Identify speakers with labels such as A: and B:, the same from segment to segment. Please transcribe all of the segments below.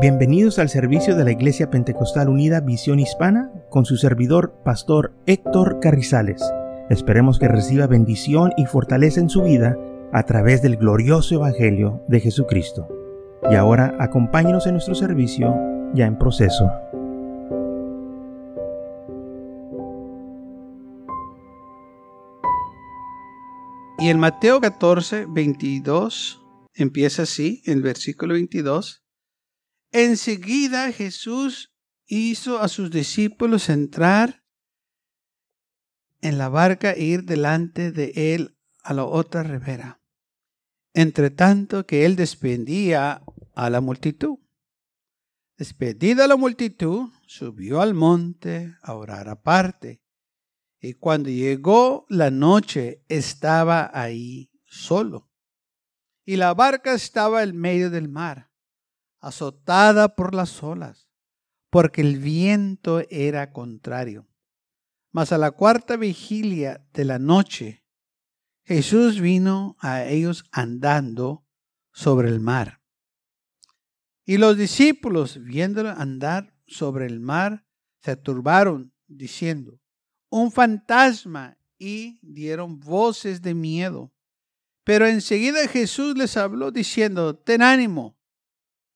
A: Bienvenidos al servicio de la Iglesia Pentecostal Unida Visión Hispana con su servidor, Pastor Héctor Carrizales. Esperemos que reciba bendición y fortaleza en su vida a través del glorioso Evangelio de Jesucristo. Y ahora acompáñenos en nuestro servicio ya en proceso.
B: Y en Mateo 14, 22, empieza así, en versículo 22. Enseguida Jesús hizo a sus discípulos entrar en la barca e ir delante de él a la otra ribera, entre tanto que él despedía a la multitud. Despedida la multitud, subió al monte a orar aparte, y cuando llegó la noche estaba ahí solo, y la barca estaba en medio del mar azotada por las olas, porque el viento era contrario. Mas a la cuarta vigilia de la noche, Jesús vino a ellos andando sobre el mar. Y los discípulos, viéndolo andar sobre el mar, se turbaron, diciendo, un fantasma, y dieron voces de miedo. Pero enseguida Jesús les habló diciendo, ten ánimo,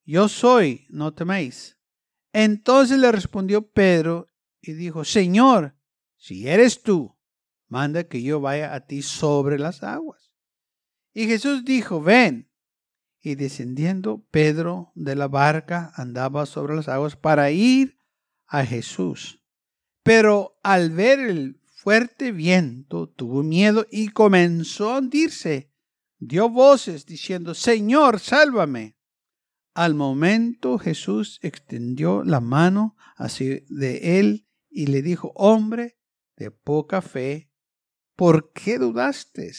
B: yo soy, no teméis. Entonces le respondió Pedro y dijo, Señor, si eres tú, manda que yo vaya a ti sobre las aguas. Y Jesús dijo, ven. Y descendiendo Pedro de la barca andaba sobre las aguas para ir a Jesús. Pero al ver el fuerte viento tuvo miedo y comenzó a hundirse. Dio voces diciendo, Señor, sálvame. Al momento Jesús extendió la mano hacia de él y le dijo, hombre de poca fe, ¿por qué dudaste?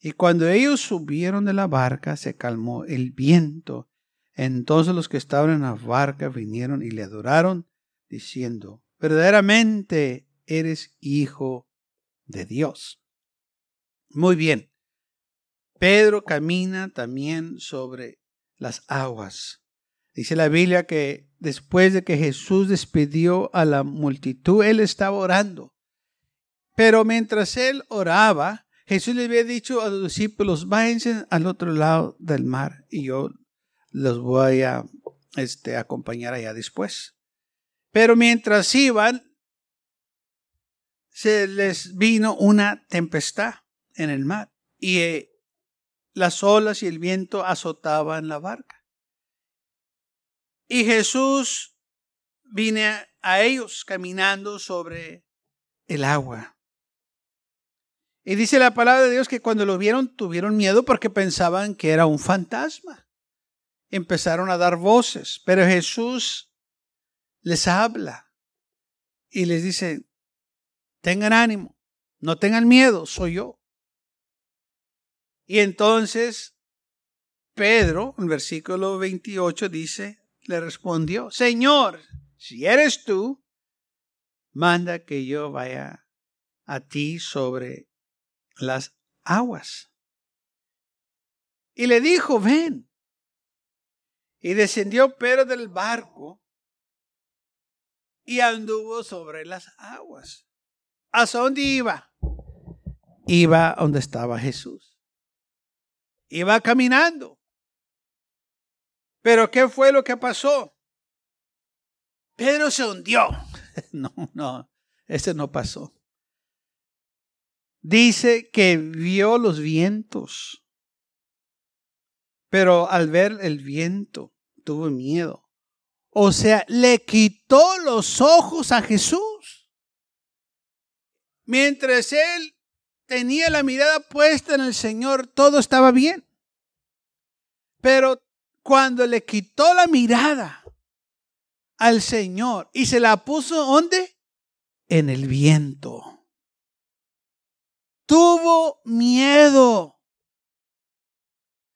B: Y cuando ellos subieron de la barca, se calmó el viento. Entonces los que estaban en la barca vinieron y le adoraron, diciendo, verdaderamente eres hijo de Dios. Muy bien. Pedro camina también sobre las aguas. Dice la Biblia que después de que Jesús despidió a la multitud, él estaba orando. Pero mientras él oraba, Jesús le había dicho a los discípulos, váyanse al otro lado del mar y yo los voy a este, acompañar allá después. Pero mientras iban, se les vino una tempestad en el mar y eh, las olas y el viento azotaban la barca. Y Jesús vine a ellos caminando sobre el agua. Y dice la palabra de Dios que cuando lo vieron tuvieron miedo porque pensaban que era un fantasma. Empezaron a dar voces, pero Jesús les habla y les dice, tengan ánimo, no tengan miedo, soy yo. Y entonces Pedro, en versículo 28, dice, le respondió, Señor, si eres tú, manda que yo vaya a ti sobre las aguas. Y le dijo, ven. Y descendió Pedro del barco y anduvo sobre las aguas. ¿A dónde iba? Iba donde estaba Jesús. Iba caminando. Pero ¿qué fue lo que pasó? Pedro se hundió. No, no, ese no pasó. Dice que vio los vientos, pero al ver el viento tuvo miedo. O sea, le quitó los ojos a Jesús. Mientras él tenía la mirada puesta en el Señor, todo estaba bien. Pero cuando le quitó la mirada al Señor y se la puso ¿dónde? En el viento. Tuvo miedo.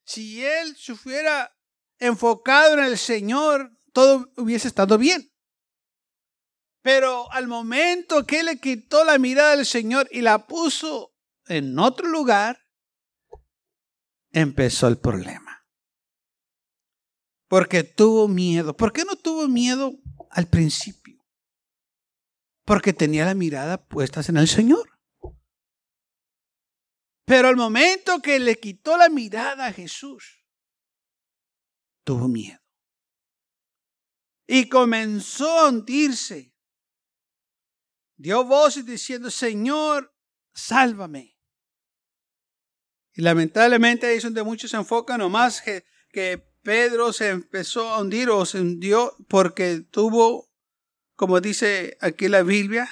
B: Si él se hubiera enfocado en el Señor, todo hubiese estado bien. Pero al momento que le quitó la mirada del Señor y la puso en otro lugar, empezó el problema. Porque tuvo miedo. ¿Por qué no tuvo miedo al principio? Porque tenía la mirada puesta en el Señor. Pero al momento que le quitó la mirada a Jesús, tuvo miedo. Y comenzó a hundirse. Dio voces diciendo, Señor, sálvame. Y lamentablemente ahí es donde muchos se enfocan nomás que, que Pedro se empezó a hundir o se hundió porque tuvo, como dice aquí la Biblia,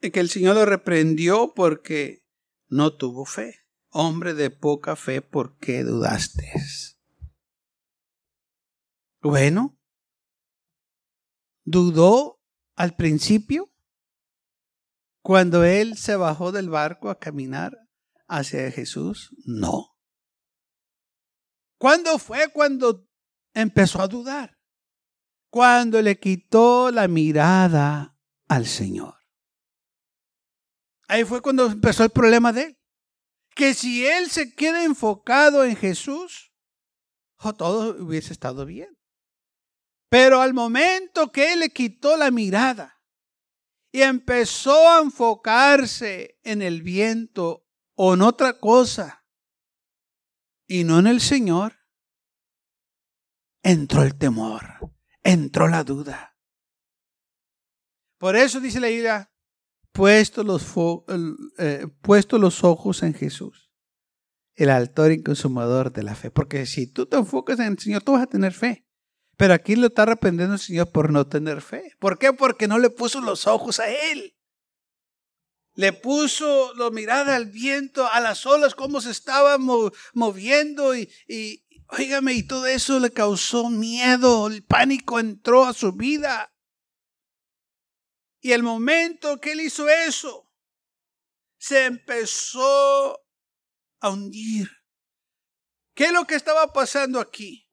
B: que el Señor lo reprendió porque no tuvo fe. Hombre de poca fe, ¿por qué dudaste? Bueno, dudó al principio cuando él se bajó del barco a caminar hacia Jesús. No. ¿Cuándo fue cuando empezó a dudar? Cuando le quitó la mirada al Señor. Ahí fue cuando empezó el problema de él. Que si él se queda enfocado en Jesús, todo hubiese estado bien. Pero al momento que él le quitó la mirada y empezó a enfocarse en el viento o en otra cosa y no en el Señor, entró el temor, entró la duda. Por eso dice la ira, puesto los, eh, los ojos en Jesús, el autor y consumador de la fe. Porque si tú te enfocas en el Señor, tú vas a tener fe. Pero aquí lo está arrepentiendo el Señor por no tener fe. ¿Por qué? Porque no le puso los ojos a Él. Le puso la mirada al viento, a las olas, cómo se estaban moviendo y, y, oígame, y todo eso le causó miedo, el pánico entró a su vida. Y el momento que él hizo eso, se empezó a hundir. ¿Qué es lo que estaba pasando aquí?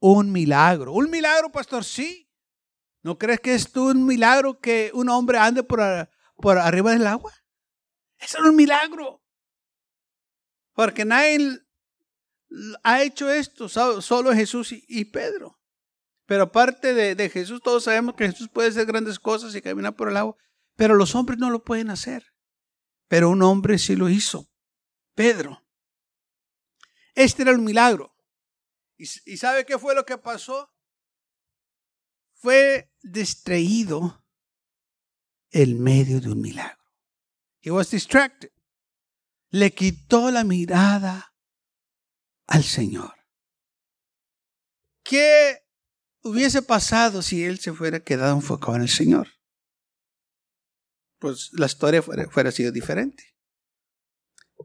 B: un milagro. Un milagro, pastor, sí. ¿No crees que es un milagro que un hombre ande por, por arriba del agua? Eso es un milagro. Porque nadie ha hecho esto, solo Jesús y, Pedro. Pero aparte de, de, Jesús, todos sabemos que Jesús puede hacer grandes cosas y caminar por el agua, pero los hombres no lo pueden hacer. Pero un hombre sí lo hizo, Pedro. Este era un milagro. ¿Y, sabe qué fue lo que pasó? Fue distraído en medio de un milagro. He was distracted. Le quitó la mirada al Señor. ¿Qué hubiese pasado si él se fuera quedado enfocado en el Señor? Pues la historia fuera, fuera sido diferente.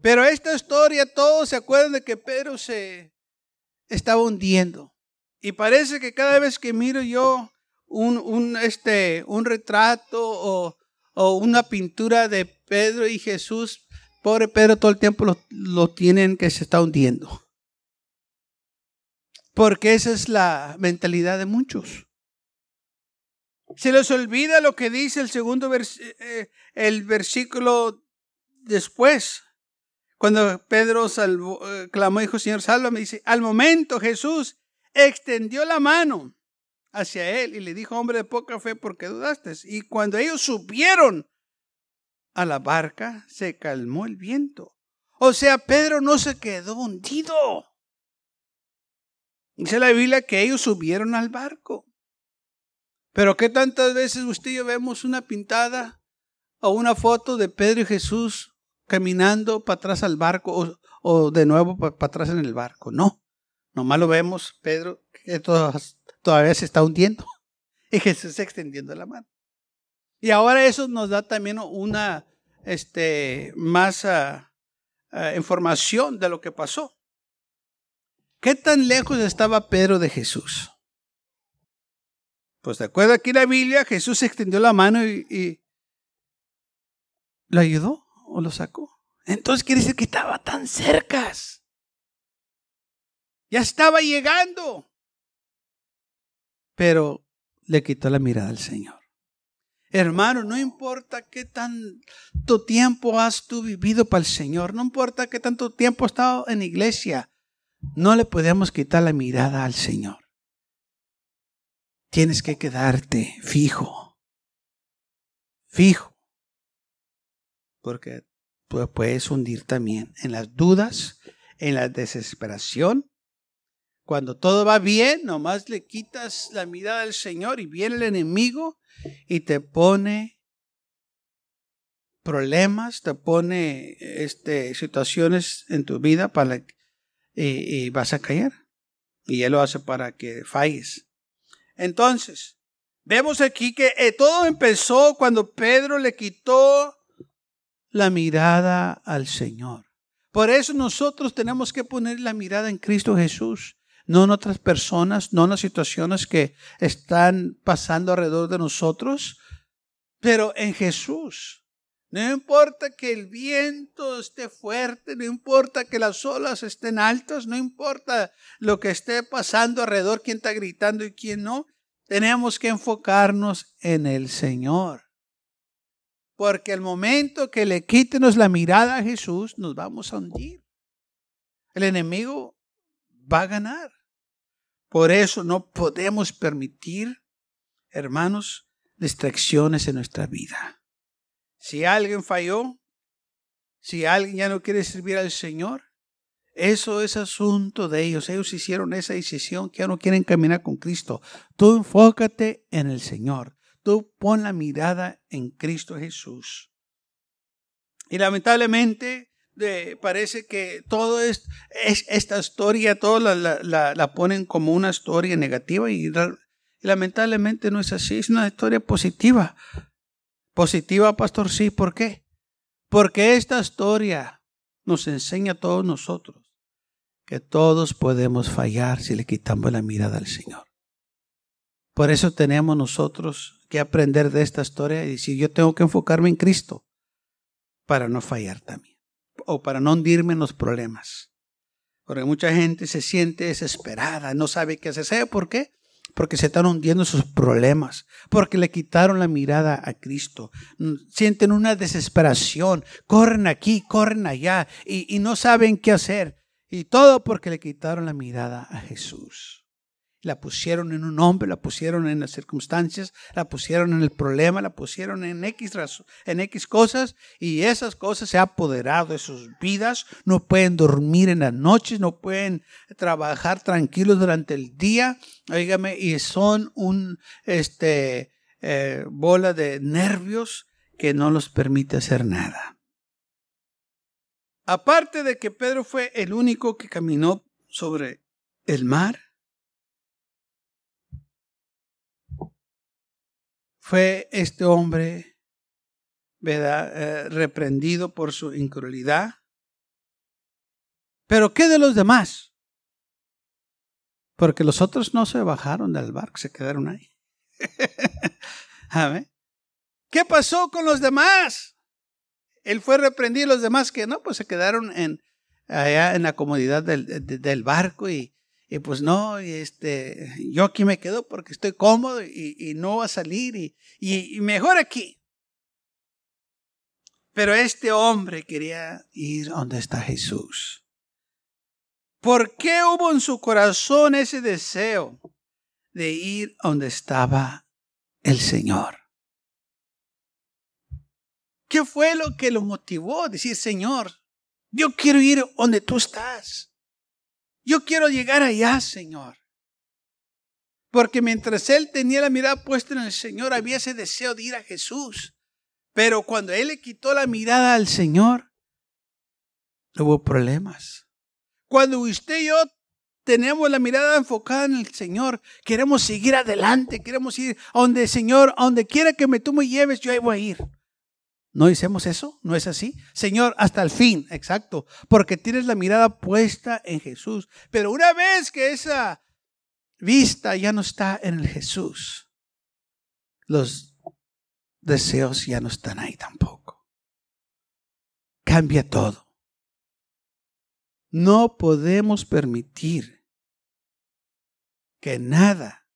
B: Pero esta historia, todos se acuerdan de que Pedro se estaba hundiendo. Y parece que cada vez que miro yo un, un, este, un retrato o, o, una pintura de Pedro y Jesús, pobre Pedro todo el tiempo lo, tienen que se está hundiendo. Porque esa es la mentalidad de muchos. Se les olvida lo que dice el segundo eh, el versículo después. Cuando Pedro salvó, eh, clamó dijo, Señor, sálvame, dice, al momento Jesús extendió la mano hacia él y le dijo, hombre de poca fe, ¿por qué dudaste? Y cuando ellos subieron a la barca, se calmó el viento. O sea, Pedro no se quedó hundido. Dice la Biblia que ellos subieron al barco. Pero ¿qué tantas veces usted yo vemos una pintada o una foto de Pedro y Jesús caminando para atrás al barco o, de nuevo para, atrás en el barco. No, nomás lo vemos, Pedro, que todavía se está hundiendo y Jesús extendiendo la mano. Y ahora eso nos da también una este, más ah, ah, información de lo que pasó. ¿Qué tan lejos estaba Pedro de Jesús? Pues de acuerdo aquí en la Biblia, Jesús extendió la mano y, y lo ayudó o lo sacó. Entonces quiere decir que estaba tan cerca. Ya estaba llegando. Pero le quitó la mirada al Señor. Hermano, no importa qué tanto tiempo has tú vivido para el Señor, no importa qué tanto tiempo has estado en iglesia, No le podemos quitar la mirada al Señor. Tienes que quedarte fijo, fijo, porque puedes hundir también en las dudas, en la desesperación. Cuando todo va bien, nomás le quitas la mirada al Señor y viene el enemigo y te pone problemas, te pone este, situaciones en tu vida para y, vas a caer. Y Él lo hace para que falles. Entonces, vemos aquí que eh, todo empezó cuando Pedro le quitó la mirada al Señor. Por eso nosotros tenemos que poner la mirada en Cristo Jesús, no en otras personas, no en las situaciones que están pasando alrededor de nosotros, pero en Jesús. No importa que el viento esté fuerte, no importa que las olas estén altas, no importa lo que esté pasando alrededor, quién está gritando y quién no, tenemos que enfocarnos en el Señor. Porque el momento que le quítenos la mirada a Jesús, nos vamos a hundir. El enemigo va a ganar. Por eso no podemos permitir, hermanos, distracciones en nuestra vida. Si alguien falló, si alguien ya no quiere servir al Señor, eso es asunto de ellos. Ellos hicieron esa decisión que ya no quieren caminar con Cristo. Tú enfócate en el Señor. Tú pon la mirada en Cristo Jesús. Y lamentablemente parece que todo es, esta historia, todo la, ponen como una historia negativa y lamentablemente no es así. Es una historia positiva. Positiva, pastor, sí. ¿Por qué? Porque esta historia nos enseña a todos nosotros que todos podemos fallar si le quitamos la mirada al Señor. Por eso tenemos nosotros que aprender de esta historia y decir, yo tengo que enfocarme en Cristo para no fallar también, o para no hundirme en los problemas. Porque mucha gente se siente desesperada, no sabe qué hacer. ¿Sabe por qué? porque se están hundiendo sus problemas, porque le quitaron la mirada a Cristo. Mm, sienten una desesperación, corren aquí, corren allá y, y no saben qué hacer. Y todo porque le quitaron la mirada a Jesús la pusieron en un hombre, la pusieron en las circunstancias, la pusieron en el problema, la pusieron en X, en cosas y esas cosas se han apoderado de sus vidas, no pueden dormir en las noches, no pueden trabajar tranquilos durante el día, oígame, y son un este eh, bola de nervios que no los permite hacer nada. Aparte de que Pedro fue el único que caminó sobre el mar, fue este hombre eh, reprendido por su incredulidad. Pero ¿qué de los demás? Porque los otros no se bajaron del barco, se quedaron ahí. ¿Qué pasó con los demás? Él fue reprendido, los demás que no, pues se quedaron en, allá en la comodidad del, del barco y, y pues no, este, yo aquí me quedo porque estoy cómodo y, no va a salir y, y, mejor aquí. Pero este hombre quería ir donde está Jesús. ¿Por qué hubo en su corazón ese deseo de ir donde estaba el Señor? ¿Qué fue lo que lo motivó decir, Señor, yo quiero ir donde tú estás? Yo quiero llegar allá, Señor. Porque mientras él tenía la mirada puesta en el Señor, había ese deseo de ir a Jesús. Pero cuando él le quitó la mirada al Señor, hubo problemas. Cuando usted y yo tenemos la mirada enfocada en el Señor, queremos seguir adelante, queremos ir a donde, Señor, a donde quiera que me tú me lleves, yo ahí voy a ir. ¿No hicimos eso? ¿No es así? Señor, hasta el fin, exacto, porque tienes la mirada puesta en Jesús. Pero una vez que esa vista ya no está en el Jesús, los deseos ya no están ahí tampoco. Cambia todo. No podemos permitir que nada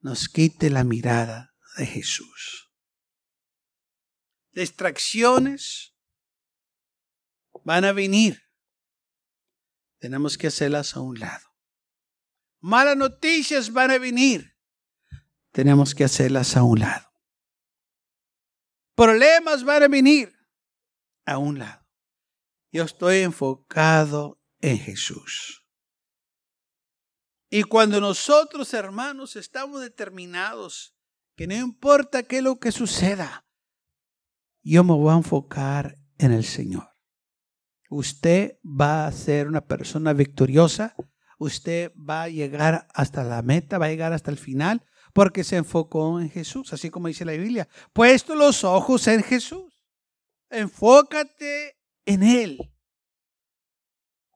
B: nos quite la mirada de Jesús distracciones van a venir. tenemos que hacerlas a un lado. Malas noticias van a venir. Tenemos que hacerlas a un lado. Problemas van a venir a un lado. Yo estoy enfocado en Jesús. Y cuando nosotros, hermanos, estamos determinados que no importa qué es lo que suceda, yo me voy a enfocar en el Señor usted va a ser una persona victoriosa, usted va a llegar hasta la meta, va a llegar hasta el final, porque se enfocó en Jesús, así como dice la Biblia, puesto los ojos en Jesús. Enfócate en Él.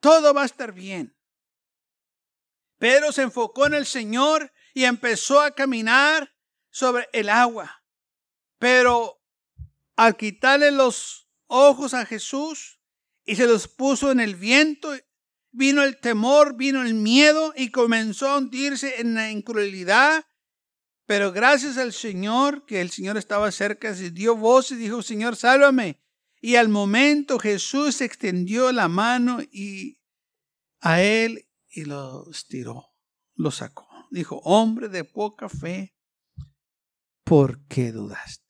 B: Todo va a estar bien. Pedro se enfocó en el Señor y empezó a caminar sobre el agua. Pero al quitarle los ojos a Jesús, y se los puso en el viento. Vino el temor, vino el miedo y comenzó a hundirse en la incredulidad. Pero gracias al Señor, que el Señor estaba cerca, se dio voz y dijo, Señor, sálvame. Y al momento Jesús extendió la mano y a él y lo estiró, lo sacó. Dijo, hombre de poca fe, ¿por qué dudaste?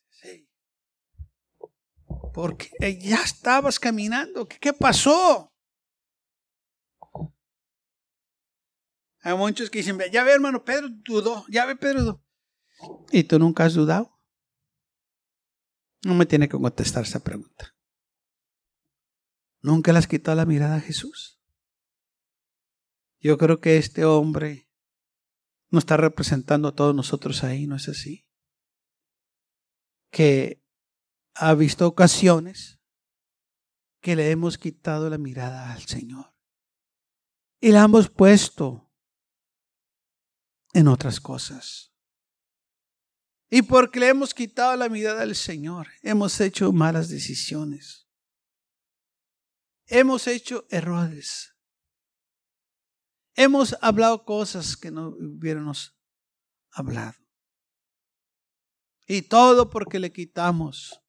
B: Porque ya estabas caminando. ¿Qué, pasó? Hay muchos que dicen, ya ve hermano, Pedro dudó, ya ve Pedro dudó. ¿Y tú nunca has dudado? No me tiene que contestar esa pregunta. ¿Nunca le has quitado la mirada a Jesús? Yo creo que este hombre nos está representando a todos nosotros ahí, ¿no es así? Que ha visto ocasiones que le hemos quitado la mirada al Señor y la hemos puesto en otras cosas. Y porque le hemos quitado la mirada al Señor, hemos hecho malas decisiones. Hemos hecho errores. Hemos hablado cosas que no hubiéramos hablado. Y todo porque le quitamos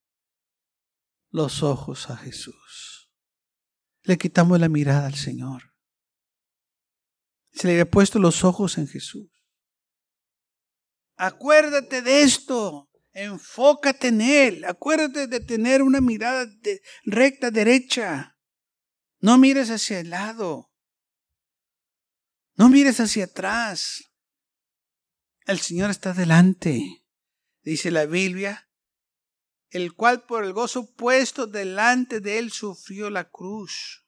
B: los ojos a Jesús. Le quitamos la mirada al Señor. Se le había puesto los ojos en Jesús. Acuérdate de esto. Enfócate en Él. Acuérdate de tener una mirada recta, derecha. No mires hacia el lado. No mires hacia atrás. El Señor está delante. Dice la Biblia el cual por el gozo puesto delante de él sufrió la cruz.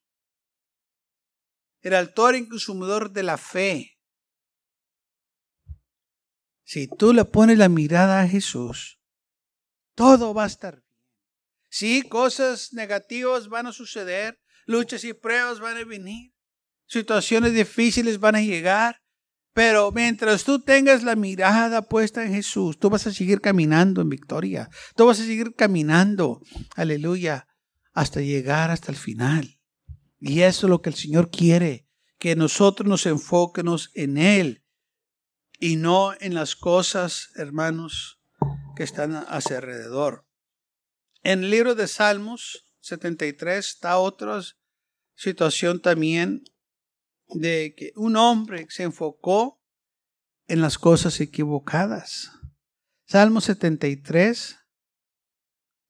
B: El autor y consumidor de la fe. Si tú le pones la mirada a Jesús, todo va a estar bien. Sí, cosas negativas van a suceder, luchas y pruebas van a venir, situaciones difíciles van a llegar, pero mientras tú tengas la mirada puesta en Jesús, tú vas a seguir caminando en victoria. Tú vas a seguir caminando, aleluya, hasta llegar hasta el final. Y eso es lo que el Señor quiere, que nosotros nos enfoquemos en Él y no en las cosas, hermanos, que están a su alrededor. En el libro de Salmos 73 está otra situación también de que un hombre se enfocó en las cosas equivocadas. Salmo 73,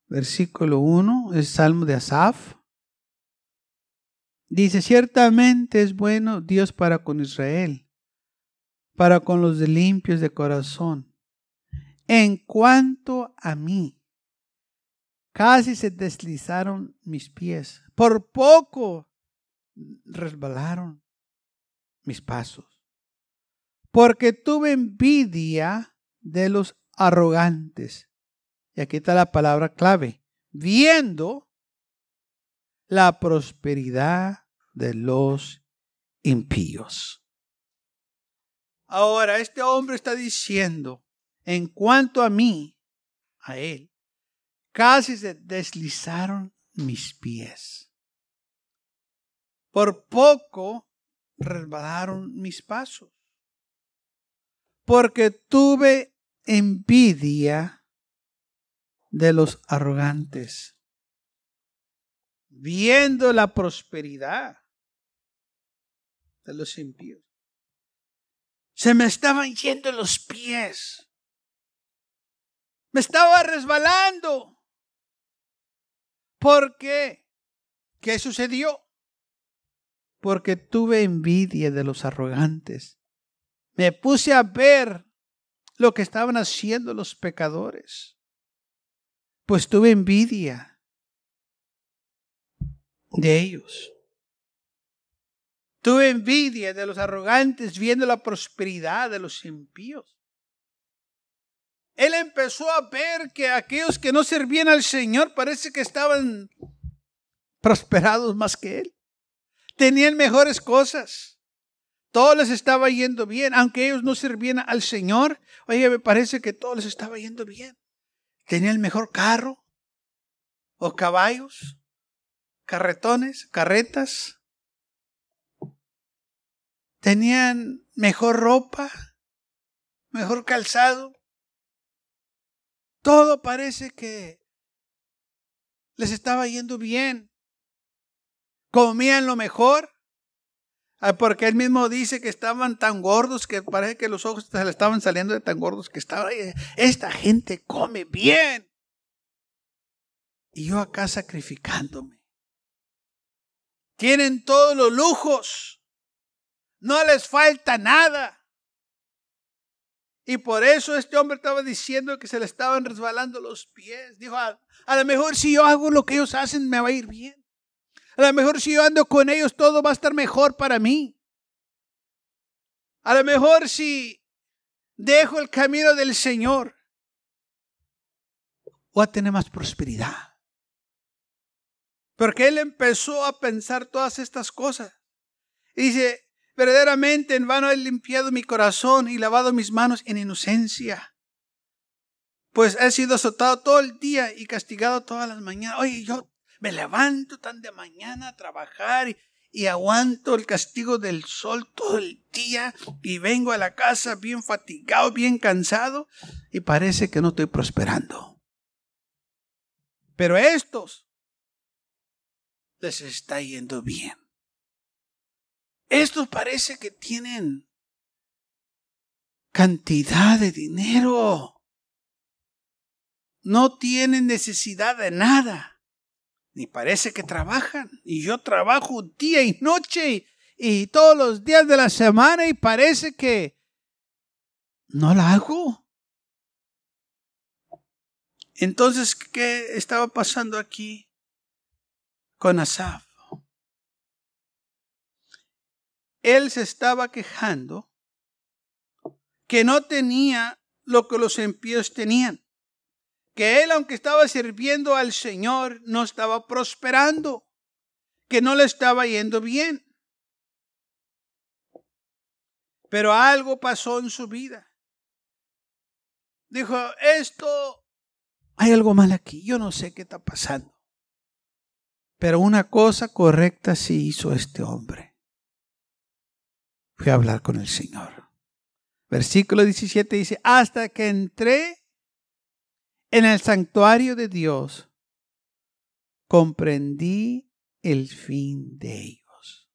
B: versículo 1, es Salmo de Asaf. Dice, ciertamente es bueno Dios para con Israel, para con los limpios de corazón. En cuanto a mí, casi se deslizaron mis pies, por poco resbalaron mis pasos. Porque tuve envidia de los arrogantes. Y aquí está la palabra clave. Viendo la prosperidad de los impíos. Ahora, este hombre está diciendo, en cuanto a mí, a él, casi se deslizaron mis pies. Por poco resbalaron mis pasos. Porque tuve envidia de los arrogantes, viendo la prosperidad de los impíos. Se me estaban yendo los pies. Me estaba resbalando. ¿Por qué? ¿Qué sucedió? Porque tuve envidia de los arrogantes. Me puse a ver lo que estaban haciendo los pecadores. Pues tuve envidia de ellos. Tuve envidia de los arrogantes viendo la prosperidad de los impíos. Él empezó a ver que aquellos que no servían al Señor parece que estaban prosperados más que Él. Tenían mejores cosas. Todo les estaba yendo bien, aunque ellos no servían al Señor. Oye, me parece que todo les estaba yendo bien. Tenían el mejor carro, o caballos, carretones, carretas. Tenían mejor ropa, mejor calzado. Todo parece que les estaba yendo bien. Comían lo mejor. Ah, porque él mismo dice que estaban tan gordos que parece que los ojos se le estaban saliendo de tan gordos que estaba Esta gente come bien. Y yo acá sacrificándome. Tienen todos los lujos. No les falta nada. Y por eso este hombre estaba diciendo que se le estaban resbalando los pies. Dijo, a, lo mejor si yo hago lo que ellos hacen me va a ir bien. A lo mejor si yo ando con ellos todo va a estar mejor para mí. A lo mejor si dejo el camino del Señor, voy a tener más prosperidad. Porque él empezó a pensar todas estas cosas. Y dice, verdaderamente en vano he limpiado mi corazón y lavado mis manos en inocencia. Pues he sido azotado todo el día y castigado todas las mañanas. Oye, yo me levanto tan de mañana a trabajar y, aguanto el castigo del sol todo el día y vengo a la casa bien fatigado, bien cansado y parece que no estoy prosperando. Pero estos les está yendo bien. Estos parece que tienen cantidad de dinero. No tienen necesidad de nada. Ni parece que trabajan. Y yo trabajo día y noche y, todos los días de la semana y parece que no la hago. Entonces, ¿qué estaba pasando aquí con Asaf? él se estaba quejando que no tenía lo que los impíos tenían. Que él, aunque estaba sirviendo al Señor, no estaba prosperando. Que no le estaba yendo bien. Pero algo pasó en su vida. Dijo, esto, hay algo mal aquí, yo no sé qué está pasando. Pero una cosa correcta sí hizo este hombre fui a hablar con el Señor. Versículo 17 dice, hasta que entré en el santuario de Dios, comprendí el fin de ellos.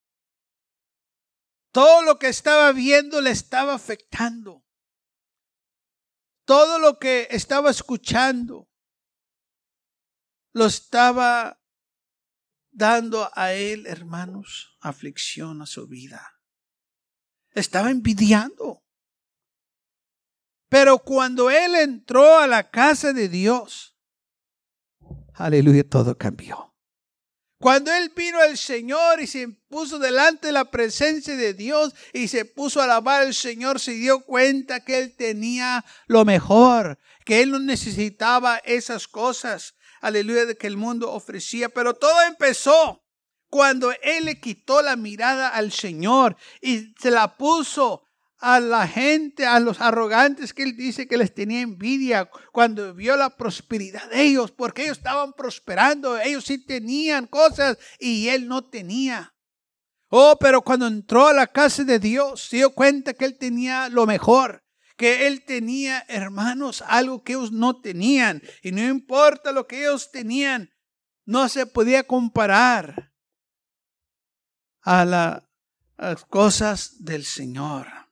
B: Todo lo que estaba viendo le estaba afectando. Todo lo que estaba escuchando lo estaba dando a él, hermanos, aflicción a su vida estaba envidiando. Pero cuando él entró a la casa de Dios, aleluya, todo cambió. Cuando él vino al Señor y se puso delante de la presencia de Dios y se puso a alabar al Señor, se dio cuenta que él tenía lo mejor, que él no necesitaba esas cosas, aleluya, que el mundo ofrecía. Pero todo empezó cuando él le quitó la mirada al Señor y se la puso a la gente, a los arrogantes que él dice que les tenía envidia cuando vio la prosperidad de ellos, porque ellos estaban prosperando, ellos sí tenían cosas y él no tenía. Oh, pero cuando entró a la casa de Dios, se dio cuenta que él tenía lo mejor, que él tenía, hermanos, algo que ellos no tenían. Y no importa lo que ellos tenían, no se podía comparar a la las cosas del Señor.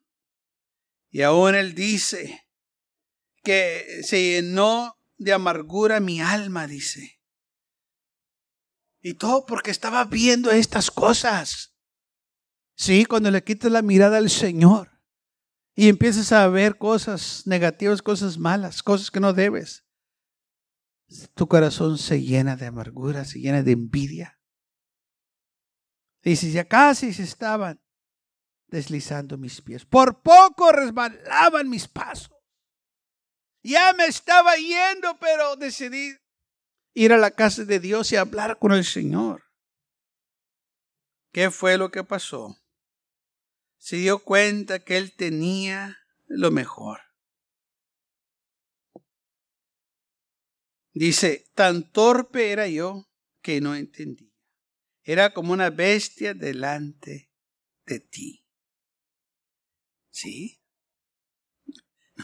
B: Y aún él dice que se llenó de amargura mi alma, dice. Y todo porque estaba viendo estas cosas. Sí, cuando le quitas la mirada al Señor y empiezas a ver cosas negativas, cosas malas, cosas que no debes, tu corazón se llena de amargura, se llena de envidia. Dice, ya casi se estaban deslizando mis pies. Por poco resbalaban mis pasos. Ya me estaba yendo, pero decidí ir a la casa de Dios y hablar con el Señor. ¿Qué fue lo que pasó? Se dio cuenta que él tenía lo mejor. Dice, tan torpe era yo que no entendía. Era como una bestia delante de ti. ¿Sí?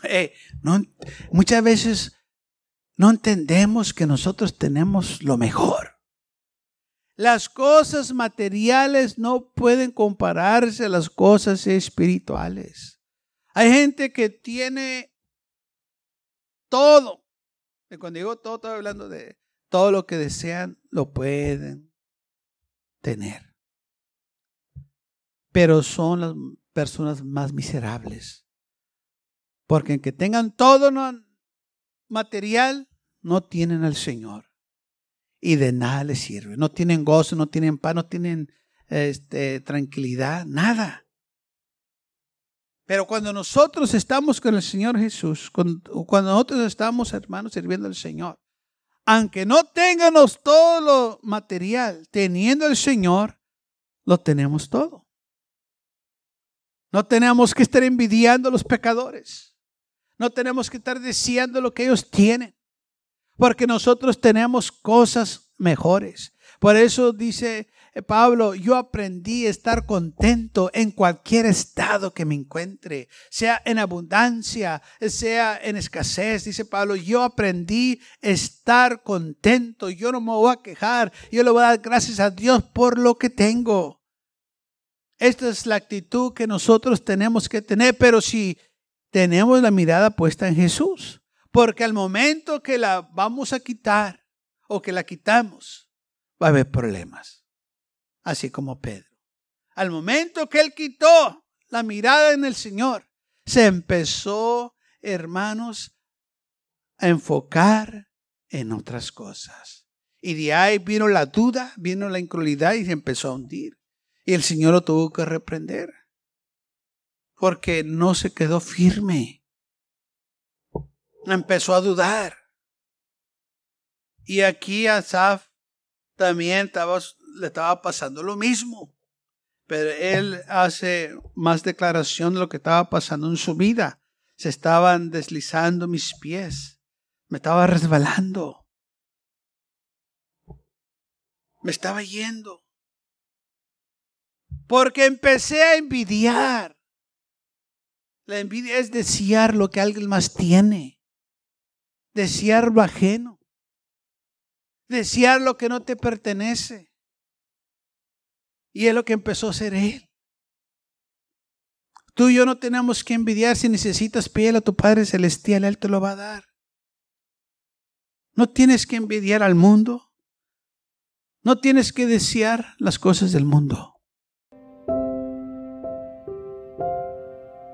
B: Eh, no, muchas veces no entendemos que nosotros tenemos lo mejor. Las cosas materiales no pueden compararse a las cosas espirituales. Hay gente que tiene todo. Y cuando digo todo, estoy hablando de todo lo que desean, lo pueden tener. Pero son las personas más miserables. Porque en que tengan todo material, no tienen al Señor. Y de nada les sirve. No tienen gozo, no tienen paz, no tienen este, tranquilidad, nada. Pero cuando nosotros estamos con el Señor Jesús, cuando, cuando nosotros estamos, hermanos, sirviendo al Señor, aunque no tengamos todo lo material, teniendo al Señor, lo tenemos todo. No tenemos que estar envidiando a los pecadores. No tenemos que estar deseando lo que ellos tienen. Porque nosotros tenemos cosas mejores. Por eso dice eh, Pablo, yo aprendí a estar contento en cualquier estado que me encuentre, sea en abundancia, sea en escasez. Dice Pablo, yo aprendí a estar contento, yo no me voy a quejar, yo le voy a dar gracias a Dios por lo que tengo. Esta es la actitud que nosotros tenemos que tener, pero si tenemos la mirada puesta en Jesús, porque al momento que la vamos a quitar o que la quitamos, va a haber problemas, así como Pedro. Al momento que él quitó la mirada en el Señor, se empezó, hermanos, a enfocar en otras cosas. Y de ahí vino la duda, vino la incredulidad y se empezó a hundir. Y el Señor lo tuvo que reprender. Porque no se quedó firme. Empezó a dudar. Y aquí a Asaf también le estaba pasando lo mismo. Pero él hace más declaración de lo que estaba pasando en su vida. Se estaban deslizando mis pies. Me estaba resbalando. Me estaba yendo. Porque empecé a envidiar. La envidia es desear lo que alguien más tiene. Desear lo ajeno. Desear lo que no te pertenece. Y es lo que empezó a hacer él. Tú y yo no tenemos que envidiar si necesitas piel a tu Padre Celestial, Él te lo va a dar. No tienes que envidiar al mundo. No tienes que desear las cosas del mundo.